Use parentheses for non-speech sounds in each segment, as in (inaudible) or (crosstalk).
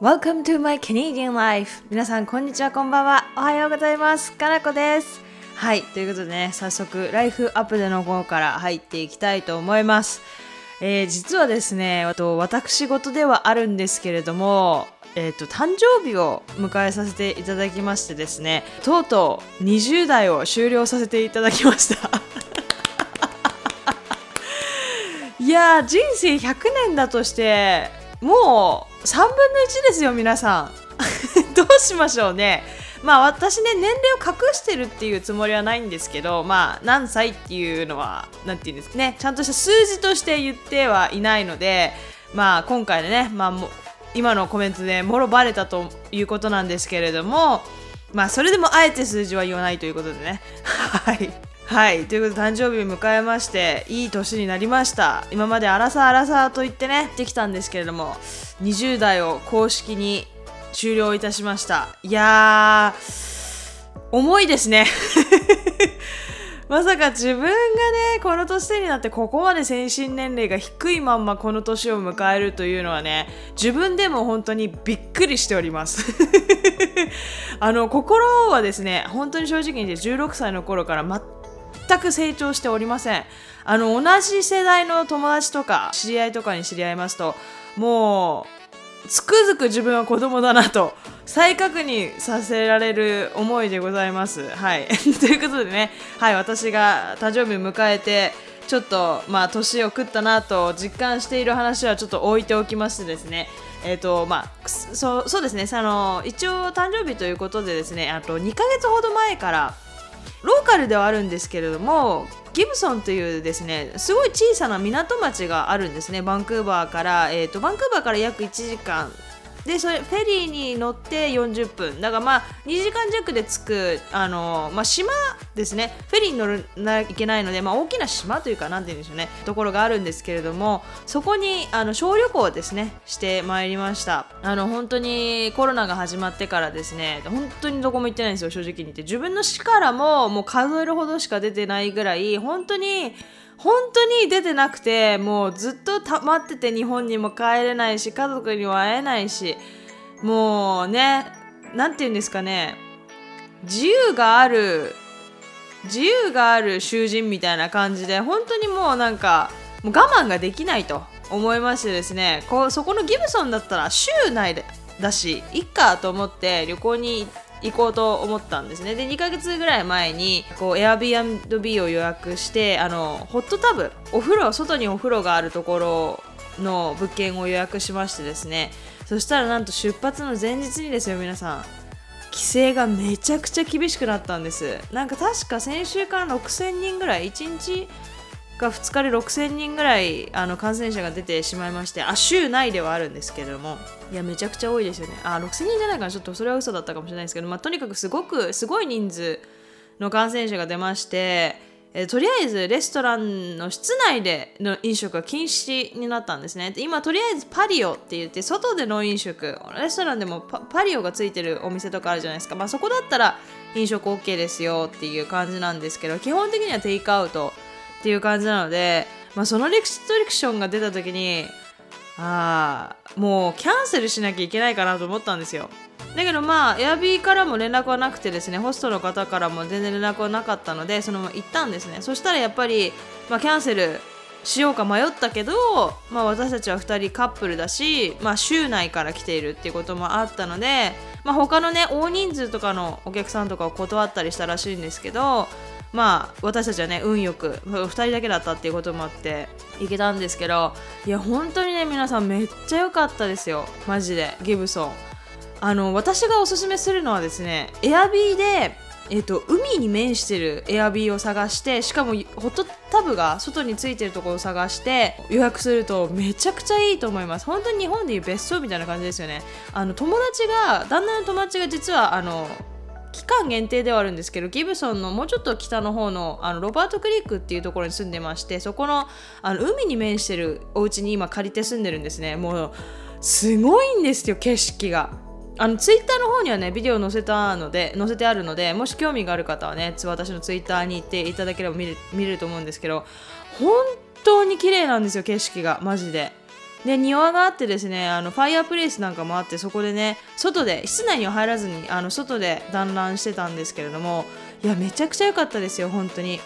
Welcome to my Canadian life. 皆さんこんにちはこんばんは。おはようございます。かなこです。はいということでね早速ライフアップでの方から入っていきたいと思います。えー、実はですねと私事ではあるんですけれどもえーと、誕生日を迎えさせていただきましてですねとうとう20代を終了させていただきました。(laughs) いや人生100年だとしてもう3分の1ですよ皆さん。(laughs) どうしましょうね。まあ私ね年齢を隠してるっていうつもりはないんですけどまあ何歳っていうのは何て言うんですかね。ちゃんとした数字として言ってはいないのでまあ今回でねまあも今のコメントでもろバレたということなんですけれどもまあそれでもあえて数字は言わないということでね。(laughs) はい。はい。ということで誕生日を迎えましていい年になりました。今までアラサーアラサーと言ってねできたんですけれども20代を公式に終了いたしました。いやー重いですね。(laughs) まさか自分がねこの年になってここまで精神年齢が低いまんまこの年を迎えるというのはね自分でも本当にびっくりしております。(laughs) あの心はですね本当に正直に16歳の頃から全く成長しておりません。あの同じ世代の友達とか知り合いとかに知り合いますともうつくづく自分は子供だなと再確認させられる思いでございます。はい、(laughs) ということでね、はい、私が誕生日を迎えてちょっとまあ年を食ったなと実感している話はちょっと置いておきましてですねえーとまあ、そうそうですねあの一応誕生日ということでですねあと2ヶ月ほど前からローカルではあるんですけれどもギブソンというですねすごい小さな港町があるんですね。バンクーバーから、えーと、バンクーバーから約1時間でそれフェリーに乗って40分。だからまあ2時間弱で着くあの、まあ、島ですね。フェリーに乗らなきゃいけないので、まあ、大きな島というか何て言うんでしょうね。ところがあるんですけれどもそこにあの小旅行をですね。してまいりました。あの本当にコロナが始まってからですね。本当にどこも行ってないんですよ正直に言って。自分の死からももう数えるほどしか出てないぐらい本当に本当に出てなくてもうずっと溜まってて日本にも帰れないし家族にも会えないしもうね何て言うんですかね自由がある自由がある囚人みたいな感じで本当にもうなんかもう我慢ができないと思いましてですねこうそこのギブソンだったら州内でだしいっかと思って旅行に行って行こうと思ったんですね。で2ヶ月ぐらい前にこう Airbnb を予約してあのホットタブお風呂外にお風呂があるところの物件を予約しましてですね。そしたらなんと出発の前日にですよ皆さん。規制がめちゃくちゃ厳しくなったんです。なんか確か先週から6000人ぐらい1日が2日で6000人ぐらいあの感染者が出てしまいましてあ州内ではあるんですけれども。いやめちゃくちゃ多いですよね。あ6000人じゃないかなちょっとそれは嘘だったかもしれないですけど、まあ、とにかくすごくすごい人数の感染者が出ましてえとりあえずレストランの室内での飲食が禁止になったんですね。今とりあえずパリオって言って外での飲食レストランでもパリオがついてるお店とかあるじゃないですか、まあ、そこだったら飲食 OK ですよっていう感じなんですけど基本的にはテイクアウトっていう感じなので、まあ、そのレクストリクションが出た時にああもうキャンセルしなきゃいけないかなと思ったんですよ。だけどまあエアビーからも連絡はなくてですねホストの方からも全然連絡はなかったのでそのまま行ったんですね。そしたらやっぱり、まあ、キャンセルしようか迷ったけど、まあ、私たちは2人カップルだし、まあ、州内から来ているっていうこともあったので、まあ、他のね大人数とかのお客さんとかを断ったりしたらしいんですけどまあ私たちはね運よく2人だけだったっていうこともあって行けたんですけどいや本当にね皆さんめっちゃ良かったですよ。マジで。ギブソン。あの私がおすすめするのはですねエアビーでえーと、海に面してるエアビーを探してしかもホットタブが外についてるところを探して予約するとめちゃくちゃいいと思います。本当に日本でいう別荘みたいな感じですよね。あの友達が旦那の友達が実はあの期間限定ではあるんですけどギブソンのもうちょっと北の方のあのロバートクリークっていうところに住んでましてそこのあの海に面してるお家に今借りて住んでるんですね。もうすごいんですよ景色が。あのツイッターの方にはねビデオ載せたので載せてあるのでもし興味がある方はね私のツイッターに行っていただければ見れ見ると思うんですけど本当に綺麗なんですよ景色が。マジで。で庭があってですねあのファイアープレイスなんかもあってそこでね外で室内には入らずにあの外で団らんしてたんですけれどもいやめちゃくちゃ良かったですよ本当に。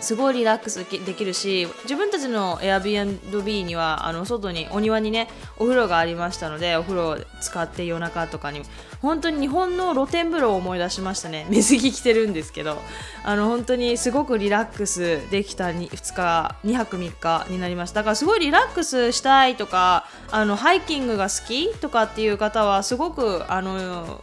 すごいリラックスできるし自分たちの Airbnb にはあの外にお庭にねお風呂がありましたのでお風呂を使って夜中とかに本当に日本の露天風呂を思い出しましたね。(laughs) 水着着てるんですけど。あの本当にすごくリラックスできた 2, 2日2泊3日になりました。だからすごいリラックスしたいとかあのハイキングが好きとかっていう方はすごくあの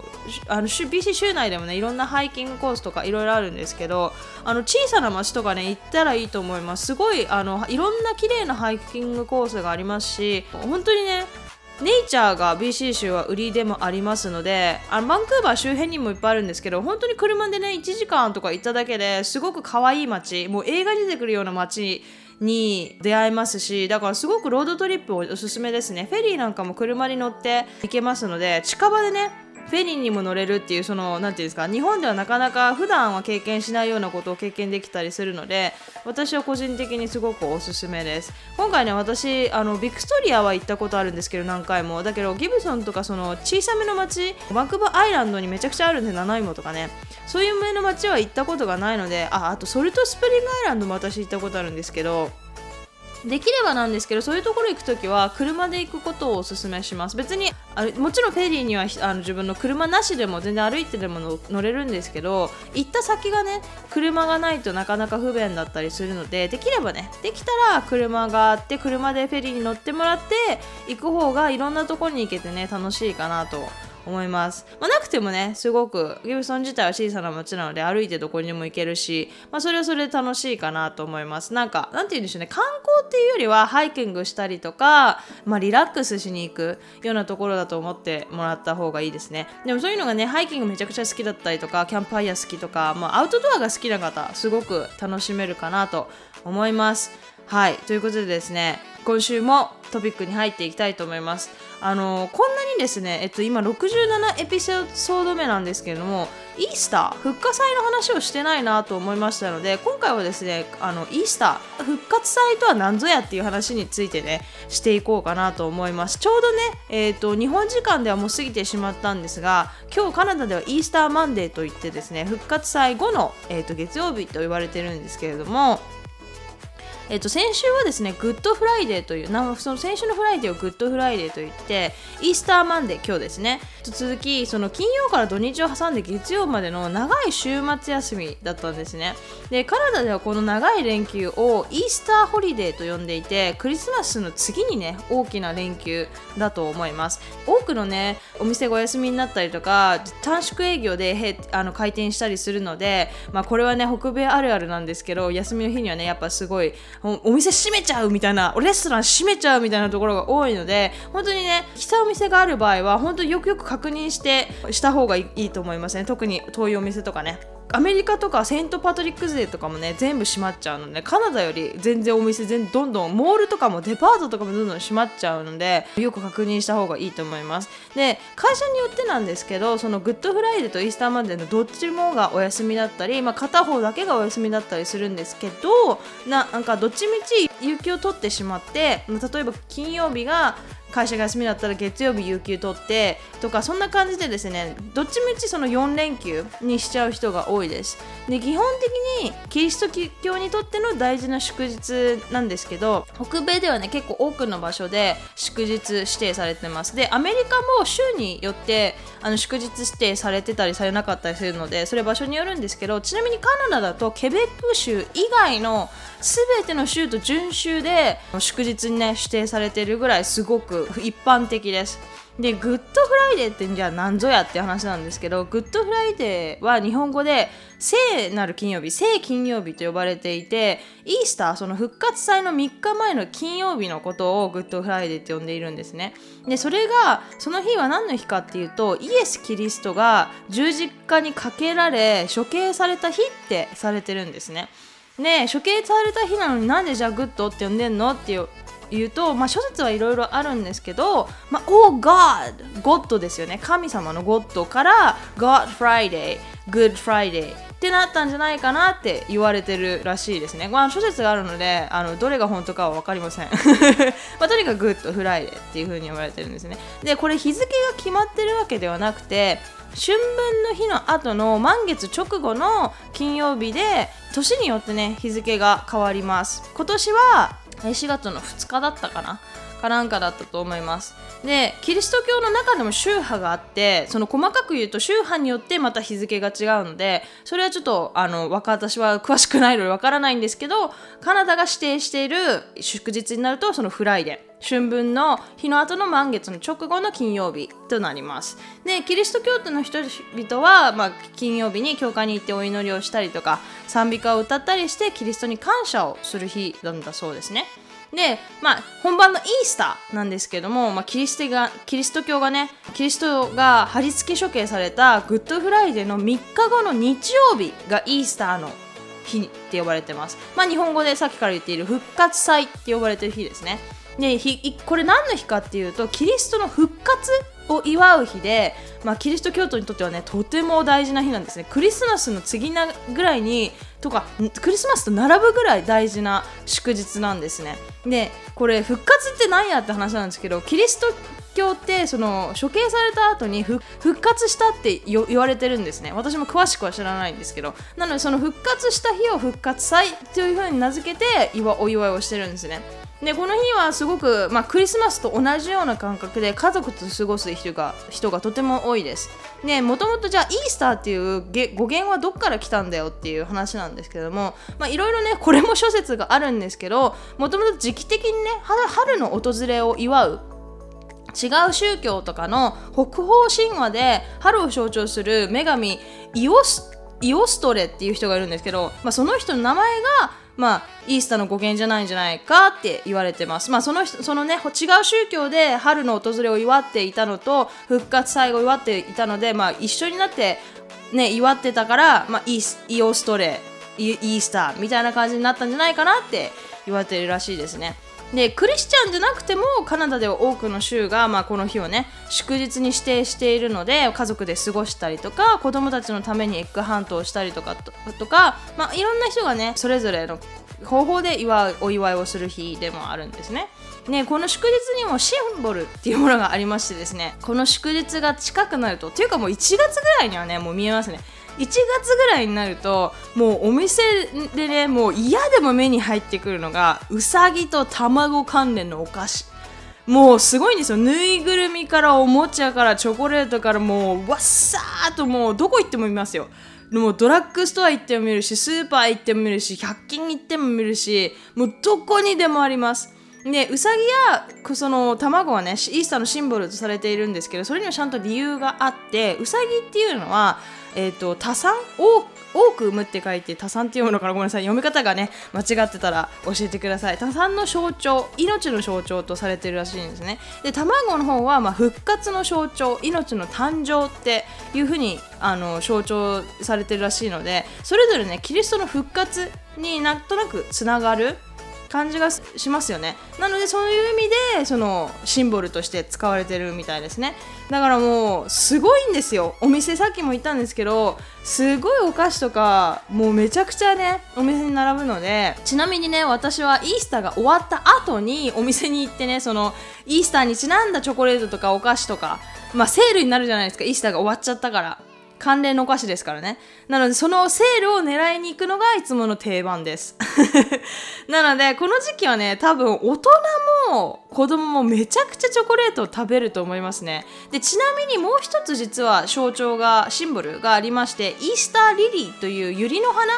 あの BC 州内でもねいろんなハイキングコースとかいろいろあるんですけどあの小さな町とかね行ったらいいと思います。すごいあのいろんな綺麗なハイキングコースがありますし本当にねネイチャーが BC 州は売りでもありますのであのバンクーバー周辺にもいっぱいあるんですけど本当に車でね1時間とか行っただけですごく可愛い街もう映画に出てくるような街に出会えますしだからすごくロードトリップおすすめですね。フェリーなんかも車に乗って行けますので近場でねフェリーにも乗れるっていうその何て言うんですか日本ではなかなか普段は経験しないようなことを経験できたりするので私は個人的にすごくおすすめです。今回ね私あのビクトリアは行ったことあるんですけど何回も。だけどギブソンとかその小さめの町バンクーバアイランドにめちゃくちゃあるんで七芋とかね。そういう上の町は行ったことがないのでああとソルトスプリングアイランドも私行ったことあるんですけどできればなんですけどそういうところ行くときは車で行くことをお勧めします。別にあもちろんフェリーにはあの自分の車なしでも全然歩いてでも乗れるんですけど行った先がね車がないとなかなか不便だったりするのでできればねできたら車があって車でフェリーに乗ってもらって行く方がいろんなところに行けてね楽しいかなと思います。まあ、なくてもね、すごくギブソン自体は小さな街なので歩いてどこにも行けるし、まあ、それはそれで楽しいかなと思います。なんか、なんて言うんでしょうね、観光っていうよりはハイキングしたりとか、まあ、リラックスしに行くようなところだと思ってもらった方がいいですね。でもそういうのがね、ハイキングめちゃくちゃ好きだったりとか、キャンプファイヤー好きとか、まあ、アウトドアが好きな方、すごく楽しめるかなと思います。はい、ということでですね、今週もトピックに入っていきたいと思います。あのこんなにですね、えっと、今67エピソード目なんですけれどもイースター復活祭の話をしてないなと思いましたので今回はですねあのイースター復活祭とは何ぞやっていう話についてねしていこうかなと思います。ちょうどね、えーと、日本時間ではもう過ぎてしまったんですが今日カナダではイースターマンデーといってですね復活祭後の、えーと月曜日と言われてるんですけれどもえっと、先週はですね、 Good Friday という、なその先週の Friday を Good Friday といって、 Easter Monday、今日ですね、続き、その金曜から土日を挟んで月曜までの長い週末休みだったんですね。で、カナダではこの長い連休を Easter holiday と呼んでいて、クリスマスの次にね、大きな連休だと思います。多くのね、お店がお休みになったりとか、短縮営業でへあの開店したりするので、まあ、これはね、北米あるあるなんですけど、休みの日にはね、やっぱすごいお店閉めちゃうみたいなレストラン閉めちゃうみたいなところが多いので本当にね来たお店がある場合は本当によくよく確認してした方がいいと思いますね。特に遠いお店とかね。アメリカとかセントパトリックスデーとかもね全部閉まっちゃうのでカナダより全然お店全どんどんモールとかもデパートとかもどんどん閉まっちゃうのでよく確認した方がいいと思います。で会社によってなんですけどそのグッドフライデーとイースターマンデーのどっちもがお休みだったり、まあ、片方だけがお休みだったりするんですけどななんかどっちみち有給を取ってしまって例えば金曜日が会社が休みだったら月曜日有給取ってとかそんな感じでですねどっちみちその4連休にしちゃう人が多いです。で基本的にキリスト教にとっての大事な祝日なんですけど北米ではね結構多くの場所で祝日指定されてますでアメリカも州によってあの祝日指定されてたりされなかったりするのでそれ場所によるんですけどちなみにカナダだとケベック州以外の全ての州と準州で祝日にね指定されてるぐらいすごく一般的です。で、グッドフライデーってじゃあ何ぞやって話なんですけど、グッドフライデーは日本語で聖なる金曜日、聖金曜日と呼ばれていて、イースター、その復活祭の3日前の金曜日のことをグッドフライデーって呼んでいるんですね。で、それが、その日は何の日かっていうと、イエス・キリストが十字架にかけられ、処刑された日ってされてるんですね。ね処刑された日なのになんでじゃあ good って呼んでんのっていう言うと、まあ、諸説はいろいろあるんですけど、まあ、Oh God! God ですよね。神様の God から God Friday, Good Friday ってなったんじゃないかなって言われてるらしいですね。まあ、諸説があるのであのどれが本当かは分かりません。(laughs) まあ、とにかくグッドフライデーっていう風に言われてるんですね。でこれ日付が決まってるわけではなくて春分の日の後の満月直後の金曜日で年によってね日付が変わります今年は4月の2日だったかな？かなんかだったと思います。でキリスト教の中でも宗派があってその細かく言うと宗派によってまた日付が違うのでそれはちょっとあの私は詳しくないのでわからないんですけどカナダが指定している祝日になるとその Friday。春分の日の後の満月の直後の金曜日となりますでキリスト教徒の人々は、まあ、金曜日に教会に行ってお祈りをしたりとか賛美歌を歌ったりしてキリストに感謝をする日なんだそうですねで、まあ、本番のイースターなんですけども、まあ、キリストがキリスト教がねキリストが貼り付け処刑されたグッドフライデーの3日後の日曜日がイースターの日って呼ばれてます。まあ、日本語でさっきから言っている復活祭って呼ばれてる日ですね。でこれ何の日かっていうとキリストの復活を祝う日で、まあ、キリスト教徒にとってはねとても大事な日なんですね。クリスマスの次なぐらいにとかクリスマスと並ぶぐらい大事な祝日なんですね。でこれ復活って何やって話なんですけどキリスト教ってその処刑された後に復活したって言われてるんですね。私も詳しくは知らないんですけど。なのでその復活した日を復活祭というふうに名付けてお祝いをしてるんですね。でこの日はすごく、まあ、クリスマスと同じような感覚で家族と過ごす人が人がとても多いです。でもともとじゃあイースターっていう語源はどっから来たんだよっていう話なんですけどもいろいろねこれも諸説があるんですけどもともと時期的にね春の訪れを祝う違う宗教とかの北方神話で春を象徴する女神イオスイオストレっていう人がいるんですけど、まあ、その人の名前がまあ、イースターの語源じゃないんじゃないかって言われてます。まあ、そのそのね、違う宗教で春の訪れを祝っていたのと、復活祭を祝っていたので、まあ、一緒になって、ね、祝ってたから、まあ、イイオストレイ、イースターみたいな感じになったんじゃないかなって言われてるらしいですね。でクリスチャンじゃなくてもカナダでは多くの州が、まあ、この日をね祝日に指定しているので家族で過ごしたりとか子供たちのためにエッグハントをしたりとかとか、まあ、いろんな人がねそれぞれの方法で祝うお祝いをする日でもあるんですね。ね、この祝日にもシンボルっていうものがありましてですねこの祝日が近くなるとっていうかもう1月ぐらいにはねもう見えますね1月ぐらいになるともうお店でねもう嫌でも目に入ってくるのがうさぎと卵関連のお菓子。もうすごいんですよ。ぬいぐるみからおもちゃからチョコレートからもうわっさーっともうどこ行っても見ますよ。もドラッグストア行っても見るしスーパー行っても見るし100均行っても見るしもうどこにでもあります。でうさぎやその卵はねイースターのシンボルとされているんですけどそれにはちゃんと理由があってうさぎっていうのはえーと、多産？多く産むって書いて多産って読むのかなごめんなさい。読み方がね間違ってたら教えてください。多産の象徴命の象徴とされてるらしいんですね。で卵の方はまあ復活の象徴命の誕生っていうふうにあの象徴されてるらしいのでそれぞれねキリストの復活になんとなくつながる感じがしますよね。なのでそういう意味でそのシンボルとして使われてるみたいですね。だからもうすごいんですよ。お店さっきも言ったんですけどすごいお菓子とかもうめちゃくちゃねお店に並ぶので。ちなみにね私はイースターが終わった後にお店に行ってねそのイースターにちなんだチョコレートとかお菓子とかまあセールになるじゃないですか。イースターが終わっちゃったから。関連のお菓子ですからね。なので、そのセールを狙いに行くのがいつもの定番です。(laughs) なので、この時期はね、多分大人も子供もめちゃくちゃチョコレートを食べると思いますね。で、ちなみにもう一つ実は象徴が、シンボルがありまして、イースターリリーというユリの花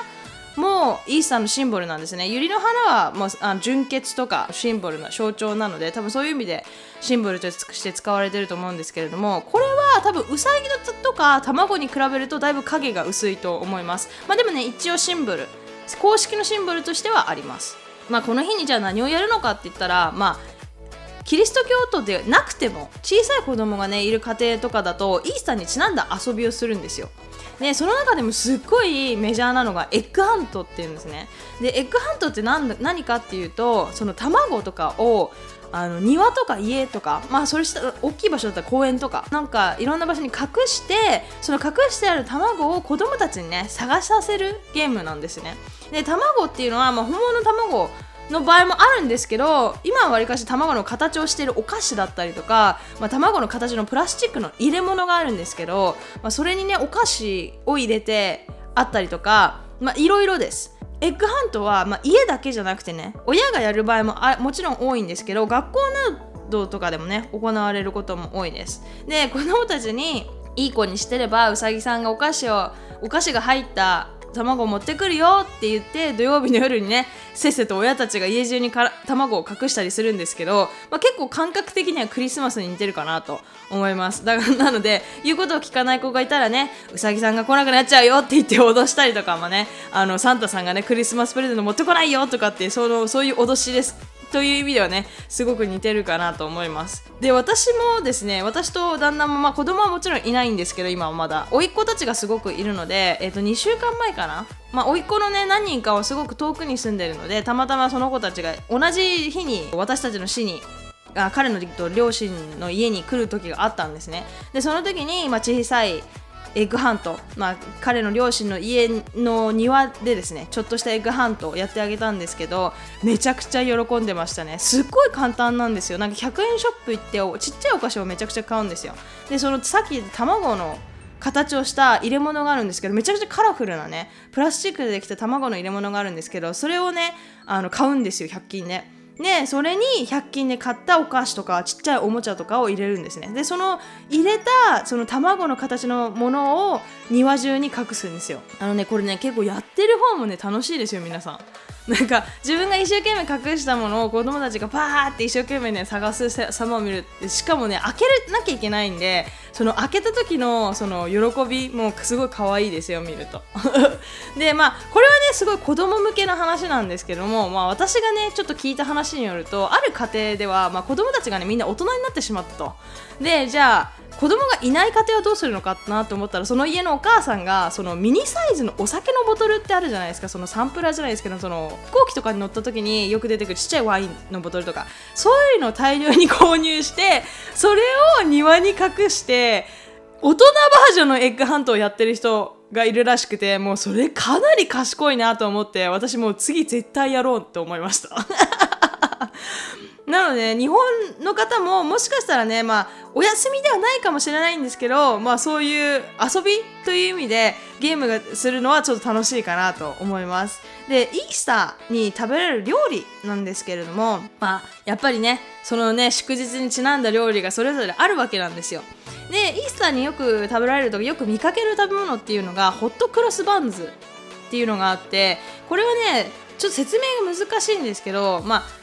もイースターのシンボルなんですね。百合の花はもうあ純潔とかシンボルの象徴なので多分そういう意味でシンボルとして使われてると思うんですけれどもこれは多分ウサギとか卵に比べるとだいぶ影が薄いと思います。まあ、でもね一応シンボル公式のシンボルとしてはあります。まあ、この日にじゃあ何をやるのかって言ったらまあキリスト教徒でなくても小さい子供がねいる家庭とかだとイースターにちなんだ遊びをするんですよ。でその中でもすっごいメジャーなのがエッグハントっていうんですね。でエッグハントって何何かっていうとその卵とかをあの庭とか家とか、まあ、それした大きい場所だったら公園とかなんかいろんな場所に隠してその隠してある卵を子供たちにね探させるゲームなんですね。で卵っていうのは、まあ、本物の卵の場合もあるんですけど今はわりかし卵の形をしているお菓子だったりとか、まあ、卵の形のプラスチックの入れ物があるんですけど、まあ、それにねお菓子を入れてあったりとかいろいろです。エッグハントは、まあ、家だけじゃなくてね親がやる場合もあもちろん多いんですけど学校などとかでもね行われることも多いです。で子供たちにいい子にしてればうさぎさんがお菓子をお菓子が入った卵持ってくるよって言って土曜日の夜にねせっせと親たちが家中にから卵を隠したりするんですけど、まあ、結構感覚的にはクリスマスに似てるかなと思います。だからなので言うことを聞かない子がいたらねうさぎさんが来なくなっちゃうよって言って脅したりとかもねあのサンタさんがねクリスマスプレゼント持ってこないよとかってそのそういう脅しです。という意味ではねすごく似てるかなと思います。で私もですね私と旦那もまあ子供はもちろんいないんですけど今はまだ。甥っ子たちがすごくいるので、えー、と2週間前かな。まあ、甥っ子のね何人かはすごく遠くに住んでるのでたまたまその子たちが同じ日に私たちの市にあ彼の両親の家に来る時があったんですね。でその時に、まあ、小さいエッグハント、まあ、彼の両親の家の庭でですねちょっとしたエッグハントをやってあげたんですけどめちゃくちゃ喜んでましたね。すっごい簡単なんですよ。なんか100円ショップ行ってちっちゃいお菓子をめちゃくちゃ買うんですよ。でそのさっき卵の形をした入れ物があるんですけどめちゃくちゃカラフルなねプラスチックでできた卵の入れ物があるんですけどそれをねあの買うんですよ100均で。でそれに100均で買ったお菓子とかちっちゃいおもちゃとかを入れるんですね。でその入れたその卵の形のものを庭中に隠すんですよ。あのねこれね結構やってる方もね楽しいですよ皆さん。なんか自分が一生懸命隠したものを子供たちがパーって一生懸命ね探す様を見るしかもね開けなきゃいけないんでその開けた時のその喜びもすごい可愛いですよ見ると。(laughs) でまあこれはねすごい子供向けの話なんですけども、まあ、私がねちょっと聞いた話によるとある家庭では、まあ、子供たちがねみんな大人になってしまったと。でじゃあ子供がいない家庭はどうするのかなと思ったらその家のお母さんがそのミニサイズのお酒のボトルってあるじゃないですか。そのサンプラーじゃないですけどその飛行機とかに乗った時によく出てくるちっちゃいワインのボトルとか。そういうのを大量に購入してそれを庭に隠して大人バージョンのエッグハントをやってる人がいるらしくてもうそれかなり賢いなと思って私もう次絶対やろうと思いました。なので日本の方ももしかしたらねまあお休みではないかもしれないんですけどまあそういう遊びという意味でゲームがするのはちょっと楽しいかなと思います。でイースターに食べられる料理なんですけれどもまあやっぱりねそのね祝日にちなんだ料理がそれぞれあるわけなんですよ。でイースターによく食べられるとよく見かける食べ物っていうのがホットクロスバンズっていうのがあってこれはねちょっと説明が難しいんですけどまあ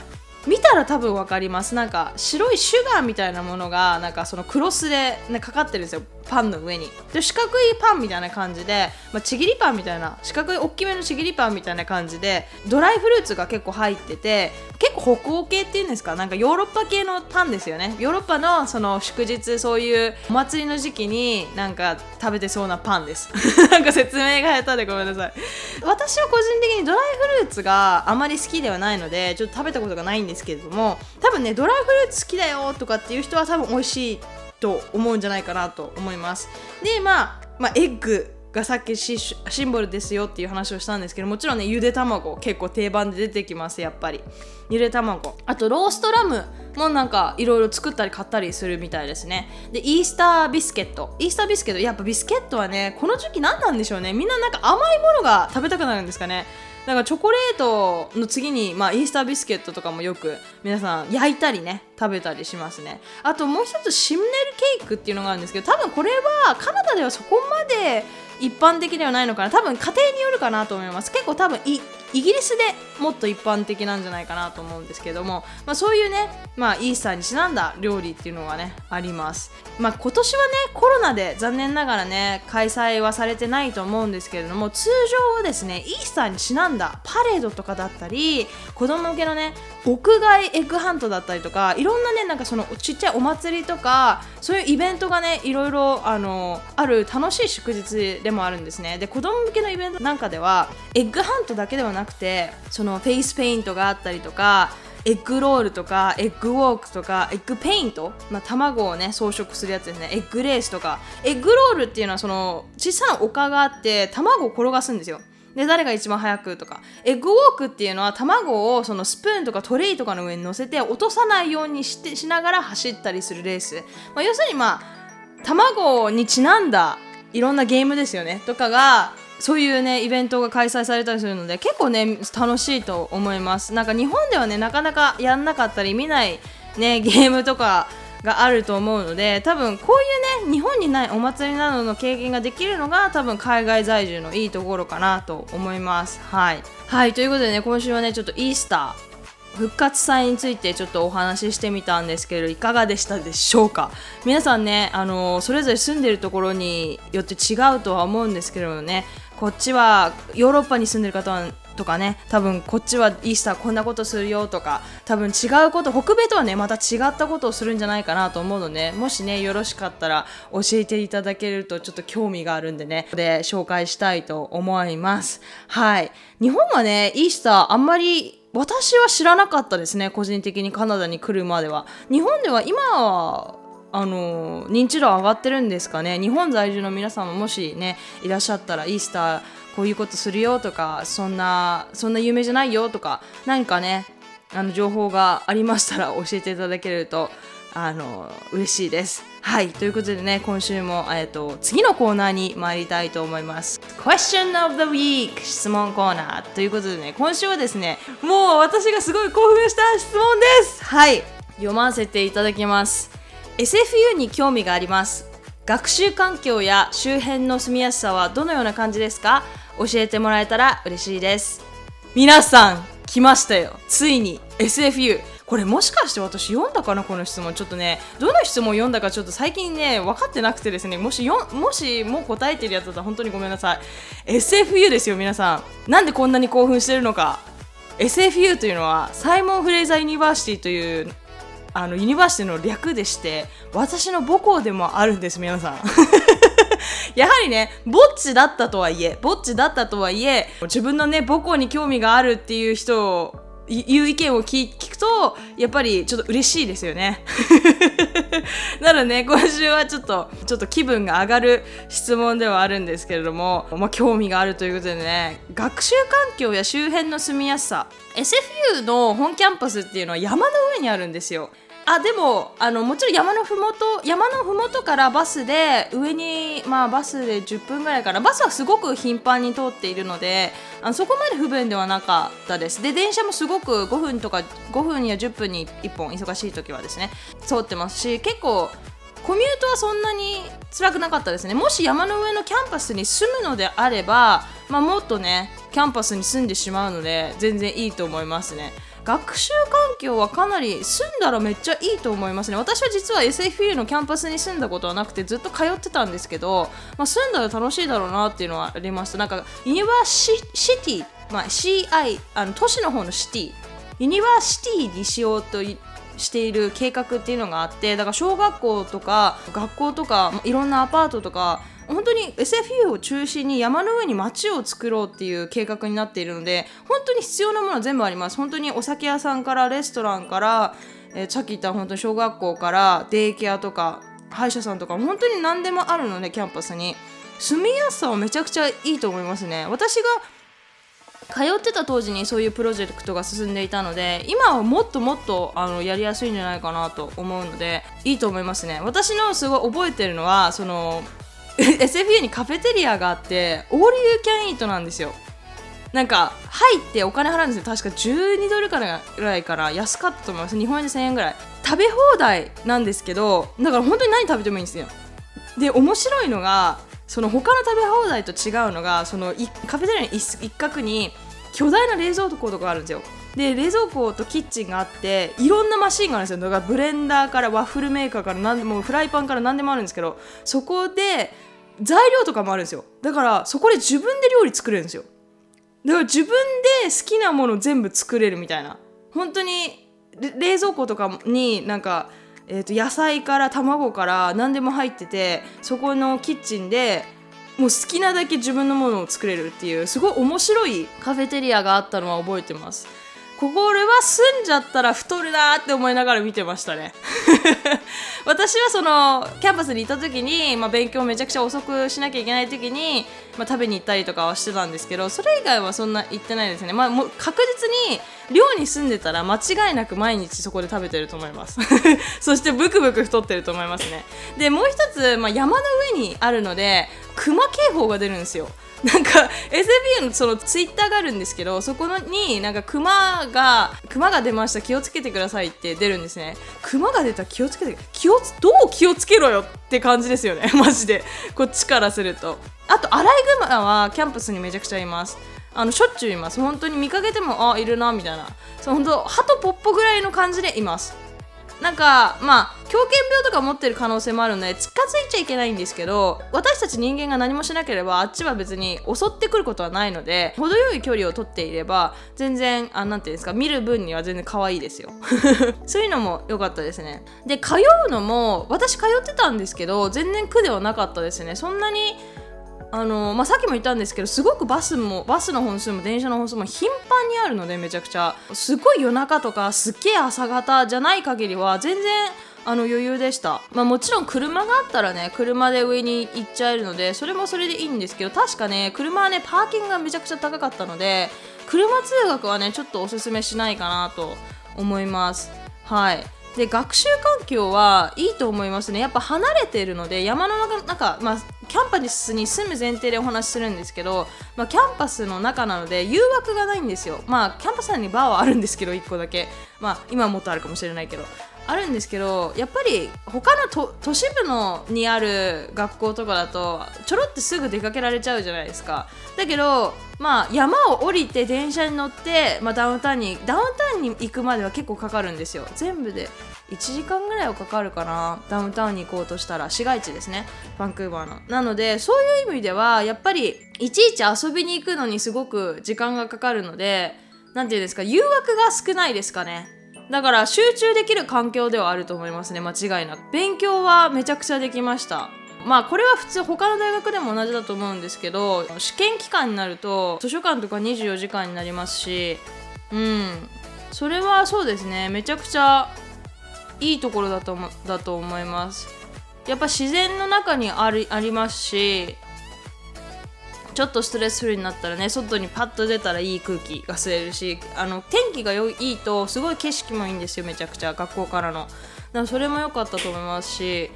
見たら多分分かります。なんか白いシュガーみたいなものがなんかそのクロスで、ね、かかってるんですよ。パンの上に。で四角いパンみたいな感じで、まあ、ちぎりパンみたいな。四角い大きめのちぎりパンみたいな感じでドライフルーツが結構入ってて結構北欧系っていうんですか？なんかヨーロッパ系のパンですよね。ヨーロッパのその祝日そういうお祭りの時期になんか食べてそうなパンです。(laughs) なんか説明が下手でごめんなさい。私は個人的にドライフルーツがあまり好きではないのでちょっと食べたことがないんですけれども多分ねドライフルーツ好きだよとかっていう人は多分美味しいと思うんじゃないかなと思います。でまあ、まあ、エッグがさっきシンボルですよっていう話をしたんですけどもちろんねゆで卵結構定番で出てきますやっぱり。ゆで卵。あとローストラムもなんかいろいろ作ったり買ったりするみたいですね。でイースタービスケット。イースタービスケットやっぱビスケットはねこの時期何なんでしょうね。みんななんか甘いものが食べたくなるんですかね。だからチョコレートの次に、まあ、イースタービスケットとかもよく皆さん焼いたりね食べたりしますね。あともう一つシムネルケークっていうのがあるんですけど多分これはカナダではそこまで一般的ではないのかな。多分家庭によるかなと思います。結構多分イギリスでもっと一般的なんじゃないかなと思うんですけども、まあ、そういうね、まあ、イースターにちなんだ料理っていうのがねあります、まあ、今年はねコロナで残念ながらね開催はされてないと思うんですけれども通常はですねイースターにちなんだパレードとかだったり子供向けのね屋外 egg hunt だったりとかいろんなねなんかそのちっちゃいお祭りとかそういうイベントがねいろいろあのある楽しい祝日でもあるんですね。で子供向けのイベントなんかでは egg hunt だけではなくてその face paint があったりとか egg roll とか egg walk とか egg paint、まあ、卵をね装飾するやつですね。 egg race とか。 egg roll っていうのはその小さな丘があって卵を転がすんですよ。で誰が一番早くとか。エッグウォークっていうのは卵をそのスプーンとかトレイとかの上に乗せて落とさないようにしてしながら走ったりするレース、まあ、要するにまあ卵にちなんだいろんなゲームですよね。とかがそういうねイベントが開催されたりするので結構ね楽しいと思います。なんか日本ではねなかなかやんなかったり見ないねゲームとかがあると思うので多分こういうね日本にないお祭りなどの経験ができるのが多分海外在住のいいところかなと思います。はい。はいということでね今週はねちょっとイースター復活祭についてちょっとお話ししてみたんですけどいかがでしたでしょうか？皆さんねあのそれぞれ住んでるところによって違うとは思うんですけどもねこっちはヨーロッパに住んでる方はとかね多分こっちはイースターこんなことするよとか多分違うこと北米とはねまた違ったことをするんじゃないかなと思うのでもしねよろしかったら教えていただけるとちょっと興味があるんでねで紹介したいと思います。はい。日本はねイースターあんまり私は知らなかったですね個人的にカナダに来るまでは。日本では今はあの認知度上がってるんですかね。日本在住の皆さんももしねいらっしゃったらイースターこういうことするよとかそんなそんな有名じゃないよとか何かねあの情報がありましたら (laughs) 教えていただけるとあの嬉しいです。はい。ということでね今週も、えーと、と次のコーナーに参りたいと思います。Question of the Week! 質問コーナー。ということでね今週はですねもう私がすごい興奮した質問です。はい。読ませていただきます。SFU に興味があります。学習環境や周辺の住みやすさはどのような感じですか？教えてもらえたら嬉しいです。皆さん来ましたよ。ついに。SFU これもしかして私読んだかなこの質問。ちょっとねどの質問読んだかちょっと最近ね分かってなくてですね。もしよもしもう答えてるやつだったら本当にごめんなさい。SFU ですよ皆さん。なんでこんなに興奮してるのか。SFU というのは Simon Fraser University というあの University の略でして私の母校でもあるんです皆さん。やはりねぼっちだったとはいえぼっちだったとはいえ自分のね母校に興味があるっていう人をいう意見を聞くとやっぱりちょっと嬉しいですよね。(laughs) なのでね今週はちょっとちょっと気分が上がる質問ではあるんですけれども、まあ、興味があるということでね学習環境や周辺の住みやすさ SFU の本キャンパスっていうのは山の上にあるんですよ。あでもあのもちろん山のふもと山のふもとからバスで上にまあバスで10分ぐらいからバスはすごく頻繁に通っているのであのそこまで不便ではなかったです。で電車もすごく5分とか5分や10分に1本忙しい時はですね通ってますし結構 commute はそんなに辛くなかったですね。もし山の上のキャンパスに住むのであれば、まあ、もっとねキャンパスに住んでしまうので全然いいと思いますね。学習環境はかなり住んだらめっちゃいいと思いますね。私は実は SFU のキャンパスに住んだことはなくてずっと通ってたんですけど、まあ、住んだら楽しいだろうなっていうのはありました。なんか UniverCity、まあ、CI あの都市の方の City。UniverCity にしようとしている計画っていうのがあってだから小学校とか学校とかいろんなアパートとか本当に SFU を中心に山の上に街を作ろうっていう計画になっているので本当に必要なものは全部あります。本当にお酒屋さんからレストランから、えー、さっき言った本当に小学校からデイケアとか歯医者さんとか本当に何でもあるのでキャンパスに。住みやすさはめちゃくちゃいいと思いますね。私が通ってた当時にそういうプロジェクトが進んでいたので今はもっともっとあのやりやすいんじゃないかなと思うのでいいと思いますね。私のすごい覚えてるのはその (laughs) SFU にカフェテリアがあってオールユーキャンイートなんですよ。なんか入ってお金払うんですよ。確か12ドルからぐらいから安かったと思います。日本円で1000円ぐらい。食べ放題なんですけどだから本当に何食べてもいいんですよ。で面白いのがその他の食べ放題と違うのがそのカフェテリアの一角に巨大な冷蔵庫とかあるんですよ。で冷蔵庫とキッチンがあっていろんなマシンがあるんですよ。だからブレンダーからワッフルメーカーから何でもフライパンから何でもあるんですけどそこで材料とかもあるんですよ。だからそこで自分で料理作れるんですよ。だから自分で好きなもの全部作れるみたいな。本当に冷蔵庫とかになんか、えー、と野菜から卵から何でも入っててそこのキッチンでもう好きなだけ自分のものを作れるっていうすごい面白いカフェテリアがあったのは覚えてます。ここ俺は住んじゃったら太るなって思いながら見てましたね。(laughs) 私はそのキャンパスにいた時に、まあ、勉強めちゃくちゃ遅くしなきゃいけない時に、まあ、食べに行ったりとかはしてたんですけどそれ以外はそんな行ってないですね、まあ、もう確実に寮に住んでたら間違いなく毎日そこで食べてると思います。(laughs) そしてブクブク太ってると思いますね。でもう一つ、まあ、山の上にあるので熊警報が出るんですよ。なんか SFB のそのツイッターがあるんですけどそこになんかクマがクマが出ました気をつけてくださいって出るんですね。クマが出た気をつけて気をどう気をつけろよって感じですよね。(laughs) マジで。こっちからすると。あとアライグマはキャンパスにめちゃくちゃいます。あのしょっちゅういます。本当に見かけてもあいるなみたいな。そう本当ハトポッポぐらいの感じでいます。なんかまあ狂犬病とか持ってる可能性もあるので近づいちゃいけないんですけど私たち人間が何もしなければあっちは別に襲ってくることはないので程よい距離を取っていれば全然あなんていうんですか見る分には全然可愛いですよ。(laughs) そういうのも良かったですね。で通うのも私通ってたんですけど全然苦ではなかったですね。そんなにあのまあ、さっきも言ったんですけどすごくバスもバスの本数も電車の本数も頻繁にあるのでめちゃくちゃ。すごい夜中とかすっげえ朝方じゃない限りは全然あの余裕でした、まあ、もちろん車があったらね車で上に行っちゃえるのでそれもそれでいいんですけど確かね車はねパーキングがめちゃくちゃ高かったので車通学はねちょっとおすすめしないかなと思います。はい。で学習環境はいいと思いますね。やっぱ離れているので山の中なんか、まあ、キャンパスに住む前提でお話しするんですけど、まあ、キャンパスの中なので誘惑がないんですよ。まあキャンパス内にバーはあるんですけど1個だけ。まあ今はもっとあるかもしれないけど。あるんですけどやっぱり他の都市部のにある学校とかだとちょろってすぐ出かけられちゃうじゃないですか。だけどまあ山を降りて電車に乗って、まあ、ダウンタウンにダウンタウンに行くまでは結構かかるんですよ。全部で。1時間ぐらいはかかるかな。ダウンタウンに行こうとしたら市街地ですね。バンクーバーの。なのでそういう意味ではやっぱりいちいち遊びに行くのにすごく時間がかかるので何て言うんですか誘惑が少ないですかね。だから集中できる環境ではあると思いますね間違いなく。勉強はめちゃくちゃできました。まあこれは普通他の大学でも同じだと思うんですけど試験期間になると図書館とか24時間になりますしうん。それはそうですねめちゃくちゃいいところだとだと思います。やっぱ自然の中にありありますしちょっとストレスフルになったらね外にパッと出たらいい空気が吸えるしあの天気がいいとすごい景色もいいんですよめちゃくちゃ学校からの。だからそれも良かったと思いますし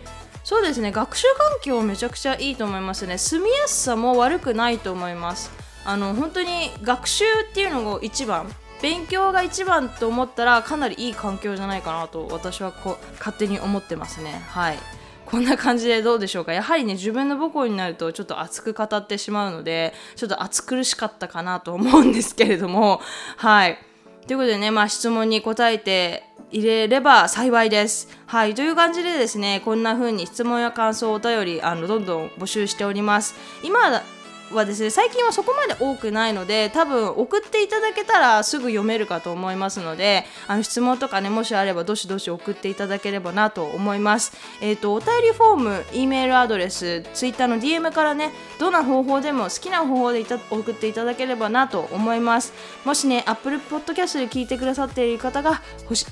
そうですね学習環境めちゃくちゃいいと思いますね。住みやすさも悪くないと思います。あの本当に学習っていうのが一番。勉強が一番と思ったらかなりいい環境じゃないかなと私はこ勝手に思ってますねはいこんな感じでどうでしょうか？やはりね自分の母校になるとちょっと熱く語ってしまうのでちょっと暑苦しかったかなと思うんですけれどもはいということでね、まあ、質問に答えて入れれば幸いです。はい。という感じでですね、こんな風に質問や感想、お便り、あの、どんどん募集しております。今はですね最近はそこまで多くないので多分送っていただけたらすぐ読めるかと思いますのであの質問とかねもしあればどしどし送っていただければなと思います。えっ、ー、とお便りフォーム E メールアドレス Twitter の DM からねどんな方法でも好きな方法で送っていただければなと思います。もしね Apple Podcast で聞いてくださっている方が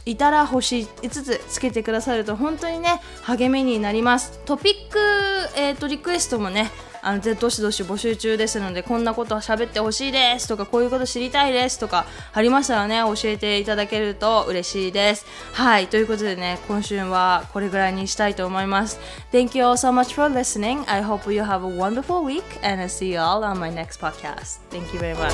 いたら星5つつけてくださると本当にね励みになります。トピック、えーとリクエストもねあのどしどし募集中ですのでこんなこと喋ってほしいですとかこういうこと知りたいですとかありましたらね教えていただけると嬉しいですはいということでね今週はこれぐらいにしたいと思います Thank you all so much for listening I hope you have a wonderful week and I see you all on my next podcast Thank you very much